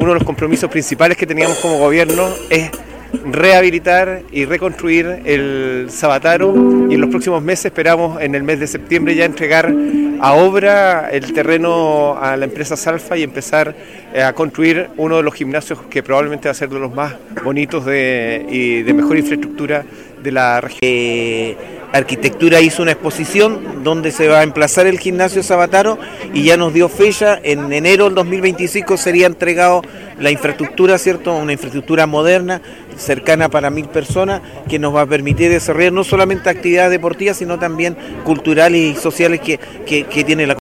uno de los compromisos principales que teníamos como gobierno es rehabilitar y reconstruir el Sabataro y en los próximos meses esperamos en el mes de septiembre ya entregar a obra el terreno a la empresa Salfa y empezar eh, a construir uno de los gimnasios que probablemente va a ser de los más bonitos de, y de mejor infraestructura de la Arquitectura hizo una exposición donde se va a emplazar el gimnasio Sabataro y ya nos dio fecha, en enero del 2025 sería entregado la infraestructura, ¿cierto? Una infraestructura moderna, cercana para mil personas, que nos va a permitir desarrollar no solamente actividades deportivas, sino también culturales y sociales que, que, que tiene la